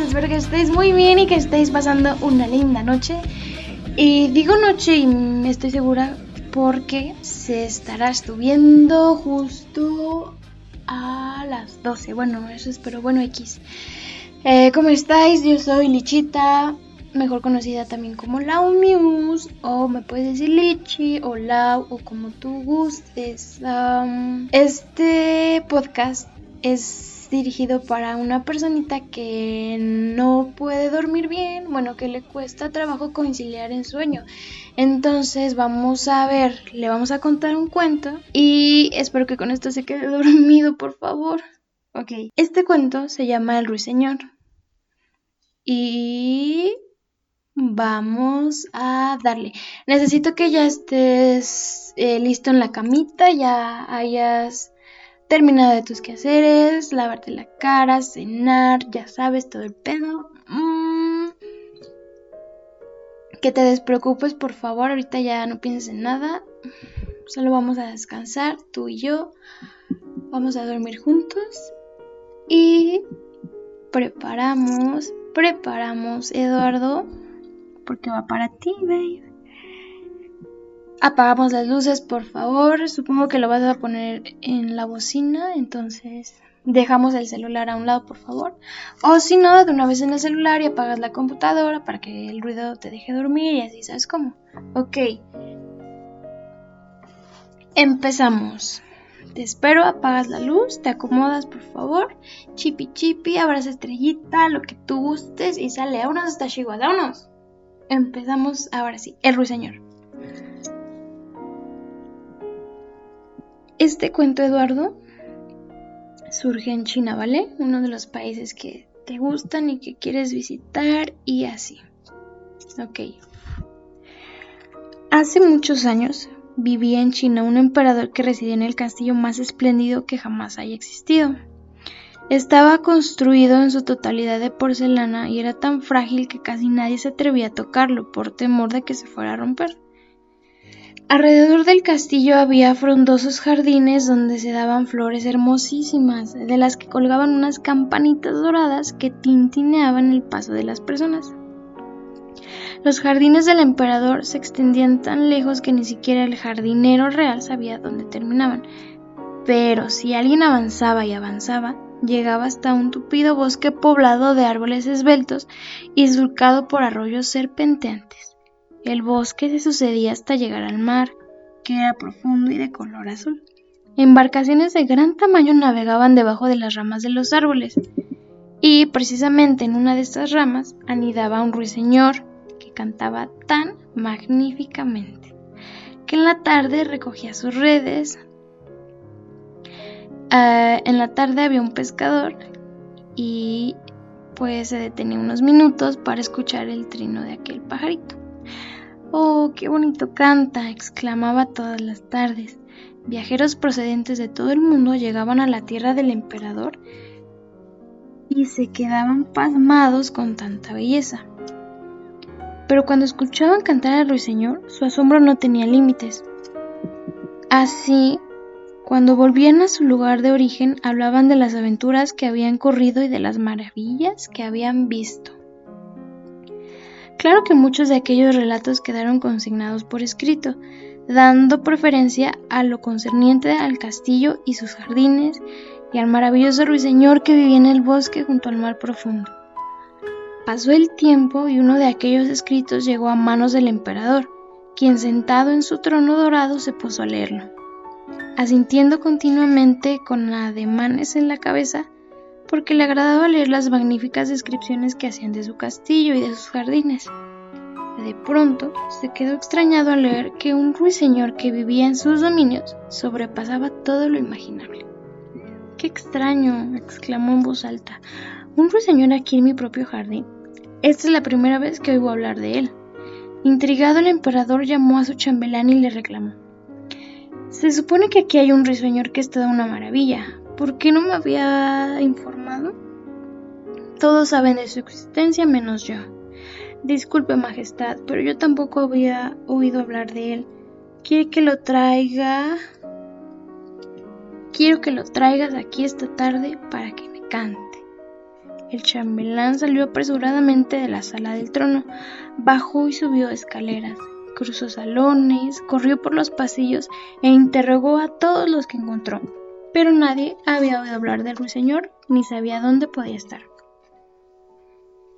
Espero que estéis muy bien y que estéis pasando una linda noche. Y digo noche y me estoy segura porque se estará estuviendo justo a las 12. Bueno, eso espero. Bueno, X. Eh, ¿Cómo estáis? Yo soy Lichita, mejor conocida también como Lau Muse, o me puedes decir Lichi, o Lau, o como tú gustes. este podcast es dirigido para una personita que no puede dormir bien, bueno, que le cuesta trabajo conciliar el sueño. Entonces vamos a ver, le vamos a contar un cuento y espero que con esto se quede dormido, por favor. Ok, este cuento se llama El Ruiseñor. Y vamos a darle. Necesito que ya estés eh, listo en la camita, ya hayas terminado de tus quehaceres, lavarte la cara, cenar, ya sabes, todo el pedo. Mm. Que te despreocupes, por favor, ahorita ya no pienses en nada. Solo vamos a descansar, tú y yo. Vamos a dormir juntos. Y preparamos, preparamos, Eduardo, porque va para ti, babe. Apagamos las luces, por favor. Supongo que lo vas a poner en la bocina, entonces dejamos el celular a un lado, por favor. O si no, de una vez en el celular y apagas la computadora para que el ruido te deje dormir y así, ¿sabes cómo? Ok. Empezamos. Te espero, apagas la luz, te acomodas, por favor. Chipi chipi, abras estrellita, lo que tú gustes y sale. Vámonos hasta Chihuahua, vámonos. Empezamos ahora sí, el ruiseñor. Este cuento, Eduardo, surge en China, ¿vale? Uno de los países que te gustan y que quieres visitar y así. Ok. Hace muchos años vivía en China un emperador que residía en el castillo más espléndido que jamás haya existido. Estaba construido en su totalidad de porcelana y era tan frágil que casi nadie se atrevía a tocarlo por temor de que se fuera a romper. Alrededor del castillo había frondosos jardines donde se daban flores hermosísimas, de las que colgaban unas campanitas doradas que tintineaban el paso de las personas. Los jardines del emperador se extendían tan lejos que ni siquiera el jardinero real sabía dónde terminaban. Pero si alguien avanzaba y avanzaba, llegaba hasta un tupido bosque poblado de árboles esbeltos y surcado por arroyos serpenteantes. El bosque se sucedía hasta llegar al mar, que era profundo y de color azul. Embarcaciones de gran tamaño navegaban debajo de las ramas de los árboles, y precisamente en una de estas ramas anidaba un ruiseñor que cantaba tan magníficamente que en la tarde recogía sus redes. Ah, en la tarde había un pescador y pues se detenía unos minutos para escuchar el trino de aquel pajarito. Oh, qué bonito canta, exclamaba todas las tardes. Viajeros procedentes de todo el mundo llegaban a la tierra del emperador y se quedaban pasmados con tanta belleza. Pero cuando escuchaban cantar al ruiseñor, su asombro no tenía límites. Así, cuando volvían a su lugar de origen, hablaban de las aventuras que habían corrido y de las maravillas que habían visto. Claro que muchos de aquellos relatos quedaron consignados por escrito, dando preferencia a lo concerniente al castillo y sus jardines y al maravilloso ruiseñor que vivía en el bosque junto al mar profundo. Pasó el tiempo y uno de aquellos escritos llegó a manos del emperador, quien sentado en su trono dorado se puso a leerlo. Asintiendo continuamente con ademanes en la cabeza, porque le agradaba leer las magníficas descripciones que hacían de su castillo y de sus jardines. De pronto se quedó extrañado al leer que un ruiseñor que vivía en sus dominios sobrepasaba todo lo imaginable. ¡Qué extraño! exclamó en voz alta. ¿Un ruiseñor aquí en mi propio jardín? Esta es la primera vez que oigo hablar de él. Intrigado el emperador llamó a su chambelán y le reclamó. Se supone que aquí hay un ruiseñor que es toda una maravilla, ¿Por qué no me había informado? Todos saben de su existencia menos yo. Disculpe, Majestad, pero yo tampoco había oído hablar de él. ¿Quiere que lo traiga? Quiero que lo traigas aquí esta tarde para que me cante. El chambelán salió apresuradamente de la sala del trono, bajó y subió escaleras, cruzó salones, corrió por los pasillos e interrogó a todos los que encontró, pero nadie había oído hablar del ruiseñor ni sabía dónde podía estar.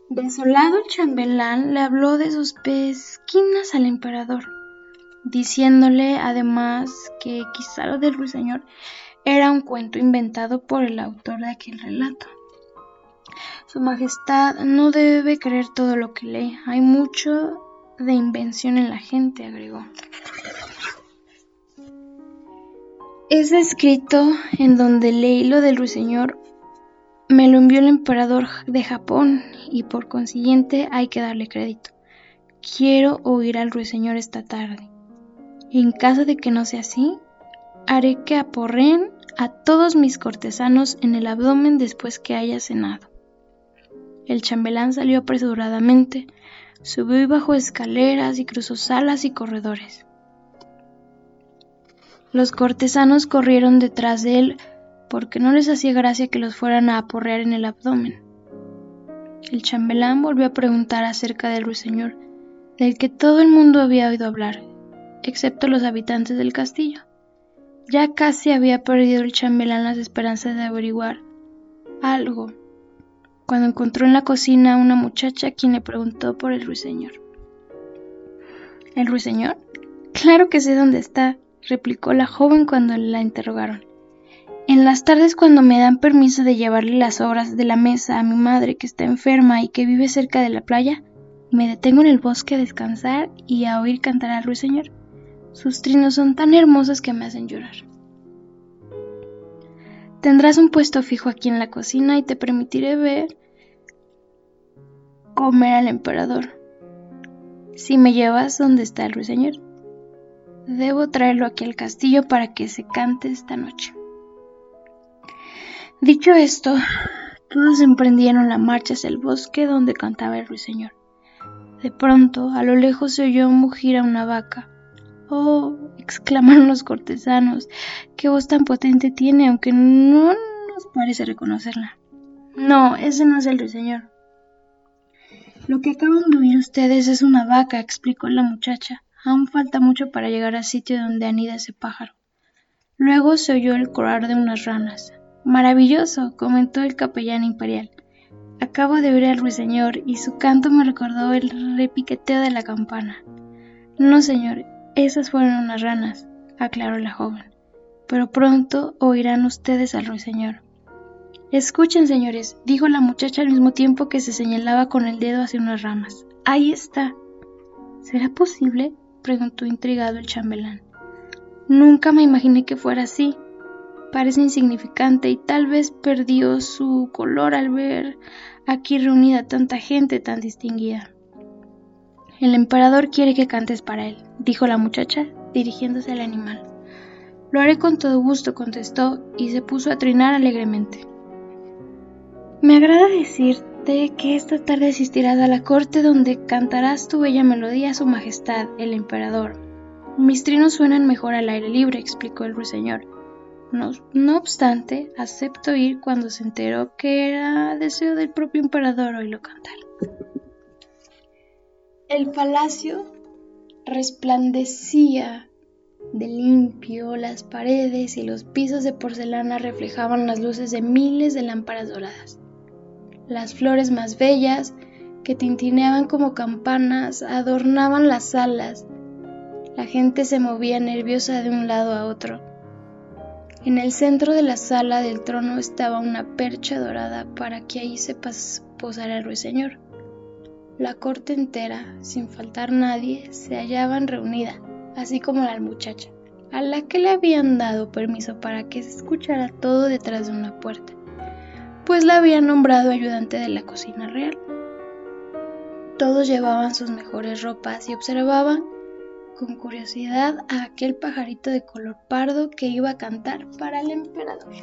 Desolado el chambelán le habló de sus pesquinas al emperador, diciéndole además que quizá lo del ruiseñor era un cuento inventado por el autor de aquel relato. Su Majestad no debe creer todo lo que lee. Hay mucho de invención en la gente, agregó. Ese escrito en donde leí lo del ruiseñor me lo envió el emperador de Japón y por consiguiente hay que darle crédito. Quiero oír al ruiseñor esta tarde. En caso de que no sea así, haré que aporreen a todos mis cortesanos en el abdomen después que haya cenado. El chambelán salió apresuradamente, subió y bajó escaleras y cruzó salas y corredores. Los cortesanos corrieron detrás de él porque no les hacía gracia que los fueran a aporrear en el abdomen. El chambelán volvió a preguntar acerca del ruiseñor, del que todo el mundo había oído hablar, excepto los habitantes del castillo. Ya casi había perdido el chambelán las esperanzas de averiguar algo cuando encontró en la cocina a una muchacha quien le preguntó por el ruiseñor. ¿El ruiseñor? Claro que sé dónde está, replicó la joven cuando la interrogaron. En las tardes cuando me dan permiso de llevarle las obras de la mesa a mi madre que está enferma y que vive cerca de la playa, me detengo en el bosque a descansar y a oír cantar al ruiseñor. Sus trinos son tan hermosos que me hacen llorar. Tendrás un puesto fijo aquí en la cocina y te permitiré ver comer al emperador. Si me llevas donde está el ruiseñor, debo traerlo aquí al castillo para que se cante esta noche. Dicho esto, todos emprendieron la marcha hacia el bosque donde cantaba el ruiseñor. De pronto, a lo lejos se oyó mugir a una vaca. ¡Oh! exclamaron los cortesanos. ¡Qué voz tan potente tiene, aunque no nos parece reconocerla! No, ese no es el ruiseñor. Lo que acaban de oír ustedes es una vaca, explicó la muchacha. Aún falta mucho para llegar al sitio donde anida ese pájaro. Luego se oyó el corar de unas ranas. Maravilloso, comentó el capellán imperial. Acabo de oír al ruiseñor y su canto me recordó el repiqueteo de la campana. No, señor, esas fueron unas ranas, aclaró la joven. Pero pronto oirán ustedes al ruiseñor. Escuchen, señores, dijo la muchacha al mismo tiempo que se señalaba con el dedo hacia unas ramas. Ahí está. ¿Será posible? Preguntó intrigado el chambelán. Nunca me imaginé que fuera así. Parece insignificante y tal vez perdió su color al ver aquí reunida tanta gente tan distinguida. El emperador quiere que cantes para él, dijo la muchacha, dirigiéndose al animal. Lo haré con todo gusto, contestó, y se puso a trinar alegremente. Me agrada que esta tarde asistirás a la corte donde cantarás tu bella melodía a su majestad, el emperador. Mis trinos suenan mejor al aire libre, explicó el ruiseñor. No, no, obstante, acepto ir cuando se enteró que era deseo del propio emperador oírlo cantar. El palacio resplandecía de limpio, las paredes y los pisos de porcelana reflejaban las luces de miles de lámparas doradas. Las flores más bellas, que tintineaban como campanas, adornaban las salas. La gente se movía nerviosa de un lado a otro. En el centro de la sala del trono estaba una percha dorada para que ahí se posara el ruiseñor. La corte entera, sin faltar nadie, se hallaban reunida, así como la muchacha, a la que le habían dado permiso para que se escuchara todo detrás de una puerta, pues la habían nombrado ayudante de la cocina real. Todos llevaban sus mejores ropas y observaban con curiosidad a aquel pajarito de color pardo que iba a cantar para el emperador.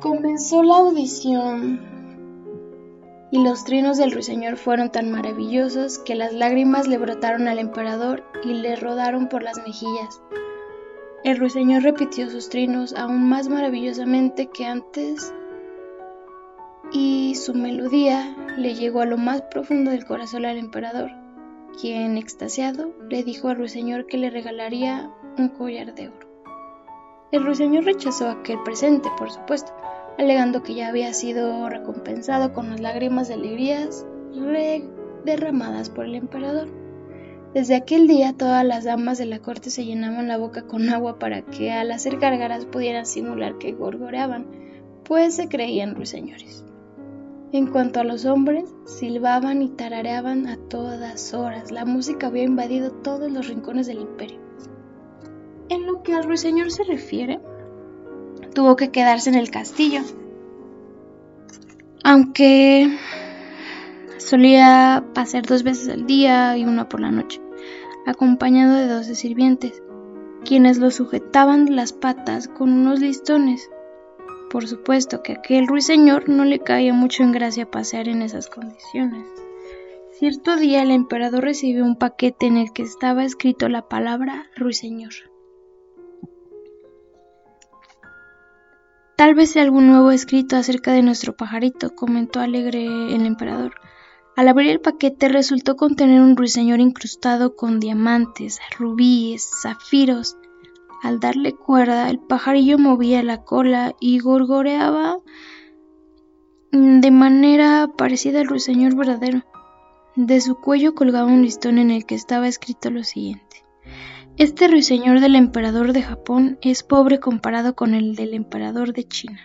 Comenzó la audición y los trinos del ruiseñor fueron tan maravillosos que las lágrimas le brotaron al emperador y le rodaron por las mejillas. El ruiseñor repitió sus trinos aún más maravillosamente que antes y su melodía le llegó a lo más profundo del corazón al emperador, quien, extasiado, le dijo al ruiseñor que le regalaría un collar de oro. El ruiseñor rechazó aquel presente, por supuesto, alegando que ya había sido recompensado con las lágrimas de alegrías derramadas por el emperador. Desde aquel día todas las damas de la corte se llenaban la boca con agua para que al hacer gargaras pudieran simular que gorgoreaban, pues se creían ruiseñores. En cuanto a los hombres, silbaban y tarareaban a todas horas. La música había invadido todos los rincones del imperio. En lo que al ruiseñor se refiere, tuvo que quedarse en el castillo. Aunque solía pasar dos veces al día y una por la noche, acompañado de doce sirvientes, quienes lo sujetaban las patas con unos listones por supuesto que aquel ruiseñor no le caía mucho en gracia pasear en esas condiciones. Cierto día el emperador recibió un paquete en el que estaba escrito la palabra ruiseñor. Tal vez sea algún nuevo escrito acerca de nuestro pajarito, comentó alegre el emperador. Al abrir el paquete resultó contener un ruiseñor incrustado con diamantes, rubíes, zafiros, al darle cuerda, el pajarillo movía la cola y gorgoreaba de manera parecida al ruiseñor verdadero. De su cuello colgaba un listón en el que estaba escrito lo siguiente. Este ruiseñor del emperador de Japón es pobre comparado con el del emperador de China.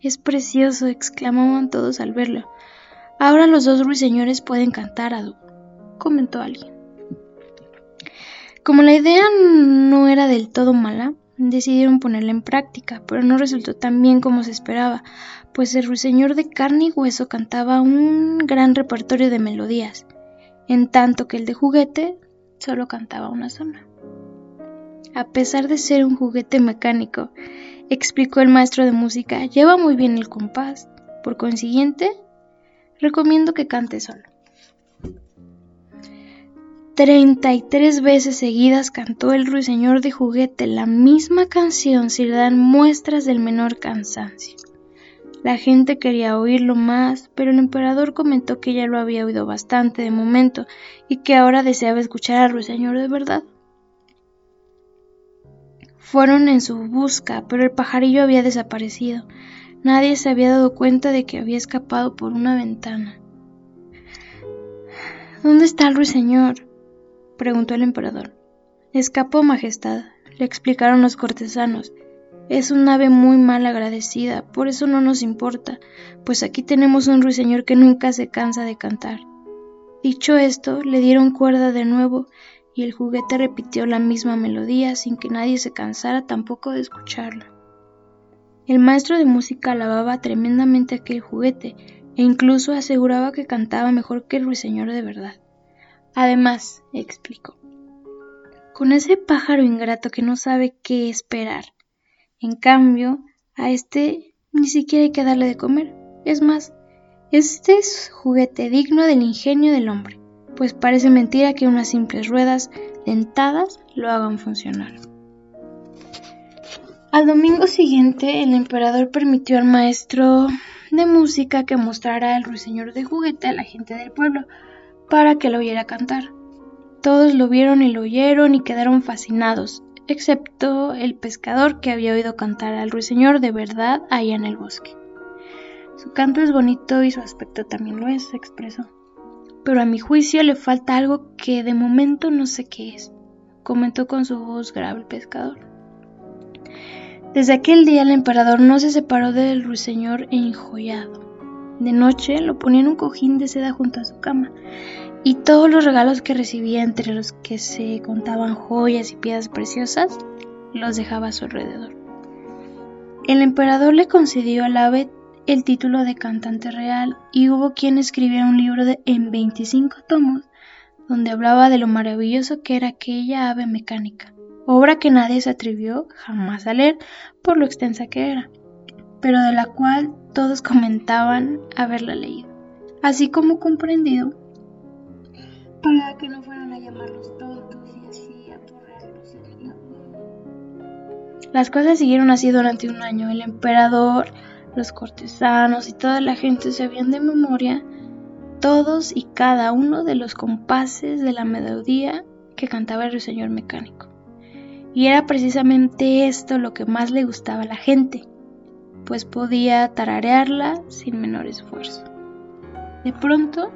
Es precioso, exclamaban todos al verlo. Ahora los dos ruiseñores pueden cantar a dúo, comentó alguien. Como la idea no era del todo mala, decidieron ponerla en práctica, pero no resultó tan bien como se esperaba, pues el ruiseñor de carne y hueso cantaba un gran repertorio de melodías, en tanto que el de juguete solo cantaba una zona. A pesar de ser un juguete mecánico, explicó el maestro de música, lleva muy bien el compás. Por consiguiente, recomiendo que cante solo. Treinta y tres veces seguidas cantó el ruiseñor de juguete la misma canción sin dar muestras del menor cansancio. La gente quería oírlo más, pero el emperador comentó que ya lo había oído bastante de momento y que ahora deseaba escuchar al ruiseñor de verdad. Fueron en su busca, pero el pajarillo había desaparecido. Nadie se había dado cuenta de que había escapado por una ventana. ¿Dónde está el ruiseñor? preguntó el emperador. Escapó, Majestad, le explicaron los cortesanos. Es un ave muy mal agradecida, por eso no nos importa, pues aquí tenemos un ruiseñor que nunca se cansa de cantar. Dicho esto, le dieron cuerda de nuevo y el juguete repitió la misma melodía sin que nadie se cansara tampoco de escucharla. El maestro de música alababa tremendamente aquel juguete e incluso aseguraba que cantaba mejor que el ruiseñor de verdad. Además, explicó, con ese pájaro ingrato que no sabe qué esperar. En cambio, a este ni siquiera hay que darle de comer. Es más, este es juguete digno del ingenio del hombre, pues parece mentira que unas simples ruedas dentadas lo hagan funcionar. Al domingo siguiente, el emperador permitió al maestro de música que mostrara el ruiseñor de juguete a la gente del pueblo, para que lo oyera cantar. Todos lo vieron y lo oyeron y quedaron fascinados, excepto el pescador que había oído cantar al ruiseñor de verdad allá en el bosque. Su canto es bonito y su aspecto también lo es, expresó. Pero a mi juicio le falta algo que de momento no sé qué es, comentó con su voz grave el pescador. Desde aquel día el emperador no se separó del ruiseñor enjollado. De noche lo ponía en un cojín de seda junto a su cama, y todos los regalos que recibía, entre los que se contaban joyas y piedras preciosas, los dejaba a su alrededor. El emperador le concedió al ave el título de cantante real y hubo quien escribiera un libro de, en 25 tomos donde hablaba de lo maravilloso que era aquella ave mecánica, obra que nadie se atrevió jamás a leer por lo extensa que era pero de la cual todos comentaban haberla leído, así como comprendido, para que no fueran a llamarlos tontos y así apurrarlos Las cosas siguieron así durante un año. El emperador, los cortesanos y toda la gente sabían de memoria todos y cada uno de los compases de la melodía que cantaba el ruiseñor mecánico. Y era precisamente esto lo que más le gustaba a la gente, pues podía tararearla sin menor esfuerzo. De pronto,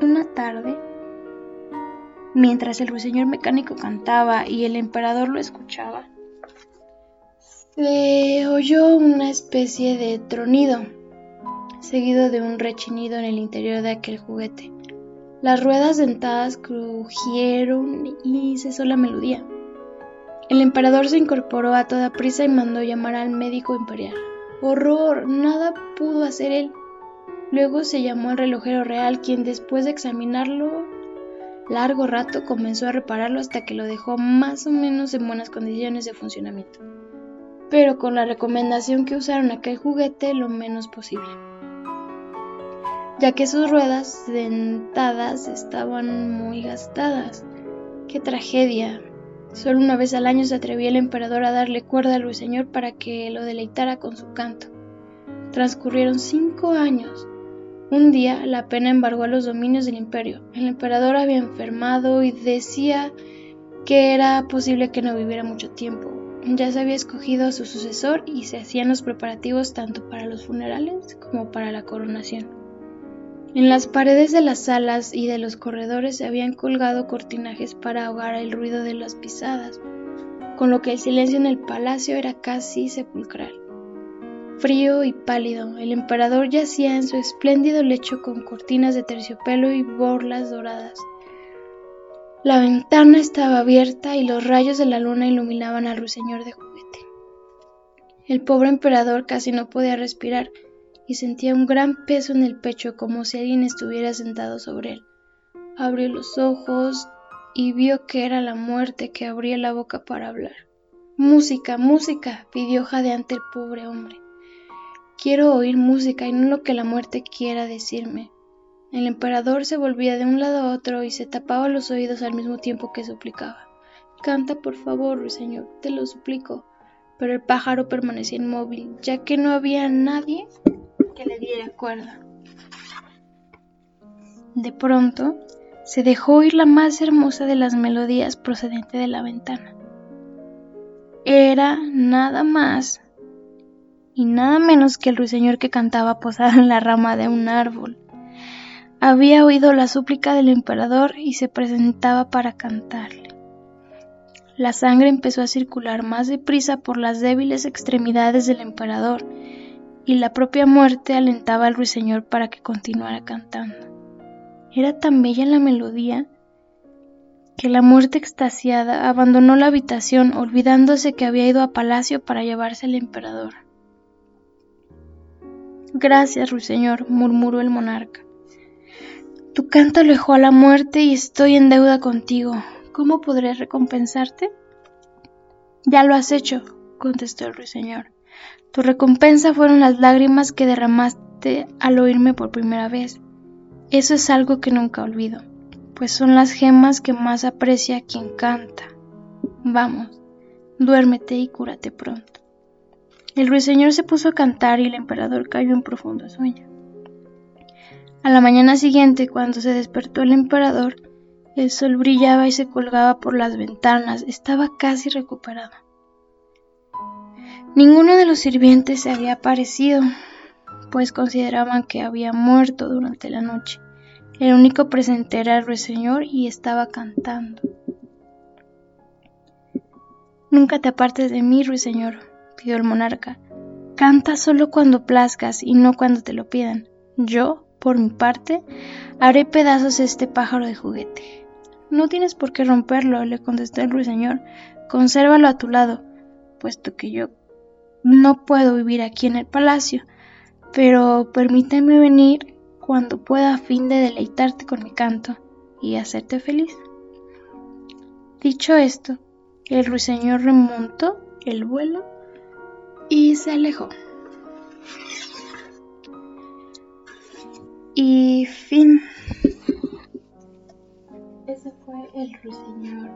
una tarde, mientras el ruiseñor mecánico cantaba y el emperador lo escuchaba, se oyó una especie de tronido, seguido de un rechinido en el interior de aquel juguete. Las ruedas dentadas crujieron y cesó la melodía. El emperador se incorporó a toda prisa y mandó llamar al médico imperial. ¡Horror! Nada pudo hacer él. Luego se llamó al relojero real, quien después de examinarlo largo rato comenzó a repararlo hasta que lo dejó más o menos en buenas condiciones de funcionamiento, pero con la recomendación que usaron aquel juguete lo menos posible ya que sus ruedas dentadas estaban muy gastadas. ¡Qué tragedia! Solo una vez al año se atrevía el emperador a darle cuerda al ruiseñor para que lo deleitara con su canto. Transcurrieron cinco años. Un día la pena embargó a los dominios del imperio. El emperador había enfermado y decía que era posible que no viviera mucho tiempo. Ya se había escogido a su sucesor y se hacían los preparativos tanto para los funerales como para la coronación. En las paredes de las salas y de los corredores se habían colgado cortinajes para ahogar el ruido de las pisadas, con lo que el silencio en el palacio era casi sepulcral. Frío y pálido, el emperador yacía en su espléndido lecho con cortinas de terciopelo y borlas doradas. La ventana estaba abierta y los rayos de la luna iluminaban al ruiseñor de juguete. El pobre emperador casi no podía respirar y sentía un gran peso en el pecho como si alguien estuviera sentado sobre él. Abrió los ojos y vio que era la muerte que abría la boca para hablar. Música, música, pidió jadeante el pobre hombre. Quiero oír música y no lo que la muerte quiera decirme. El emperador se volvía de un lado a otro y se tapaba los oídos al mismo tiempo que suplicaba. Canta, por favor, ruiseñor, te lo suplico. Pero el pájaro permanecía inmóvil, ya que no había nadie le diera cuerda. De pronto, se dejó oír la más hermosa de las melodías procedente de la ventana. Era nada más y nada menos que el ruiseñor que cantaba posado en la rama de un árbol. Había oído la súplica del emperador y se presentaba para cantarle. La sangre empezó a circular más deprisa por las débiles extremidades del emperador y la propia muerte alentaba al ruiseñor para que continuara cantando. Era tan bella la melodía que la muerte extasiada abandonó la habitación olvidándose que había ido a palacio para llevarse al emperador. Gracias, ruiseñor, murmuró el monarca. Tu canto alejó a la muerte y estoy en deuda contigo. ¿Cómo podré recompensarte? Ya lo has hecho, contestó el ruiseñor. Tu recompensa fueron las lágrimas que derramaste al oírme por primera vez. Eso es algo que nunca olvido, pues son las gemas que más aprecia quien canta. Vamos, duérmete y cúrate pronto. El ruiseñor se puso a cantar y el emperador cayó en profundo sueño. A la mañana siguiente, cuando se despertó el emperador, el sol brillaba y se colgaba por las ventanas, estaba casi recuperado. Ninguno de los sirvientes se había aparecido, pues consideraban que había muerto durante la noche. El único presente era el ruiseñor y estaba cantando. Nunca te apartes de mí, ruiseñor, pidió el monarca. Canta solo cuando plazcas y no cuando te lo pidan. Yo, por mi parte, haré pedazos este pájaro de juguete. No tienes por qué romperlo, le contestó el ruiseñor. Consérvalo a tu lado, puesto que yo no puedo vivir aquí en el palacio, pero permíteme venir cuando pueda a fin de deleitarte con mi canto y hacerte feliz. Dicho esto, el ruiseñor remontó el vuelo y se alejó. Y fin. Ese fue el ruiseñor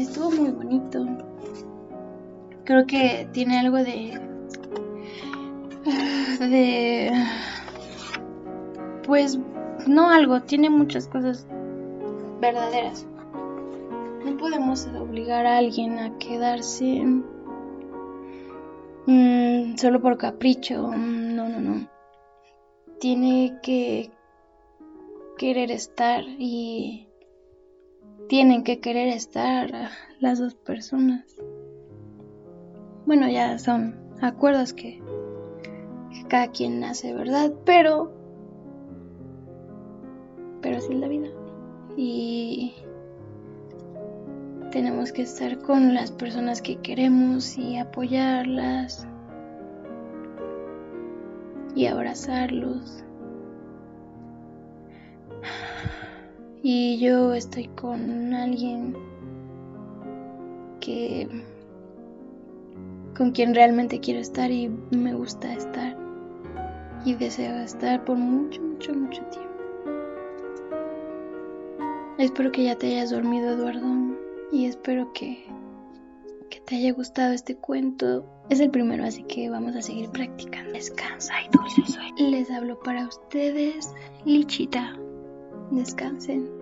estuvo muy bonito. Creo que tiene algo de. de. Pues no algo, tiene muchas cosas verdaderas. No podemos obligar a alguien a quedarse mm, solo por capricho. Mm, no, no, no. Tiene que querer estar y tienen que querer estar las dos personas. Bueno, ya son acuerdos que, cada quien hace, ¿verdad? Pero... Pero así es la vida. Y tenemos que estar con las personas que queremos y apoyarlas y abrazarlos. Y yo estoy con alguien que con quien realmente quiero estar y me gusta estar y deseo estar por mucho, mucho, mucho tiempo. Espero que ya te hayas dormido, Eduardo, y espero que, que te haya gustado este cuento. Es el primero, así que vamos a seguir practicando. Descansa y dulce sueño. Les hablo para ustedes, Lichita. Descansen.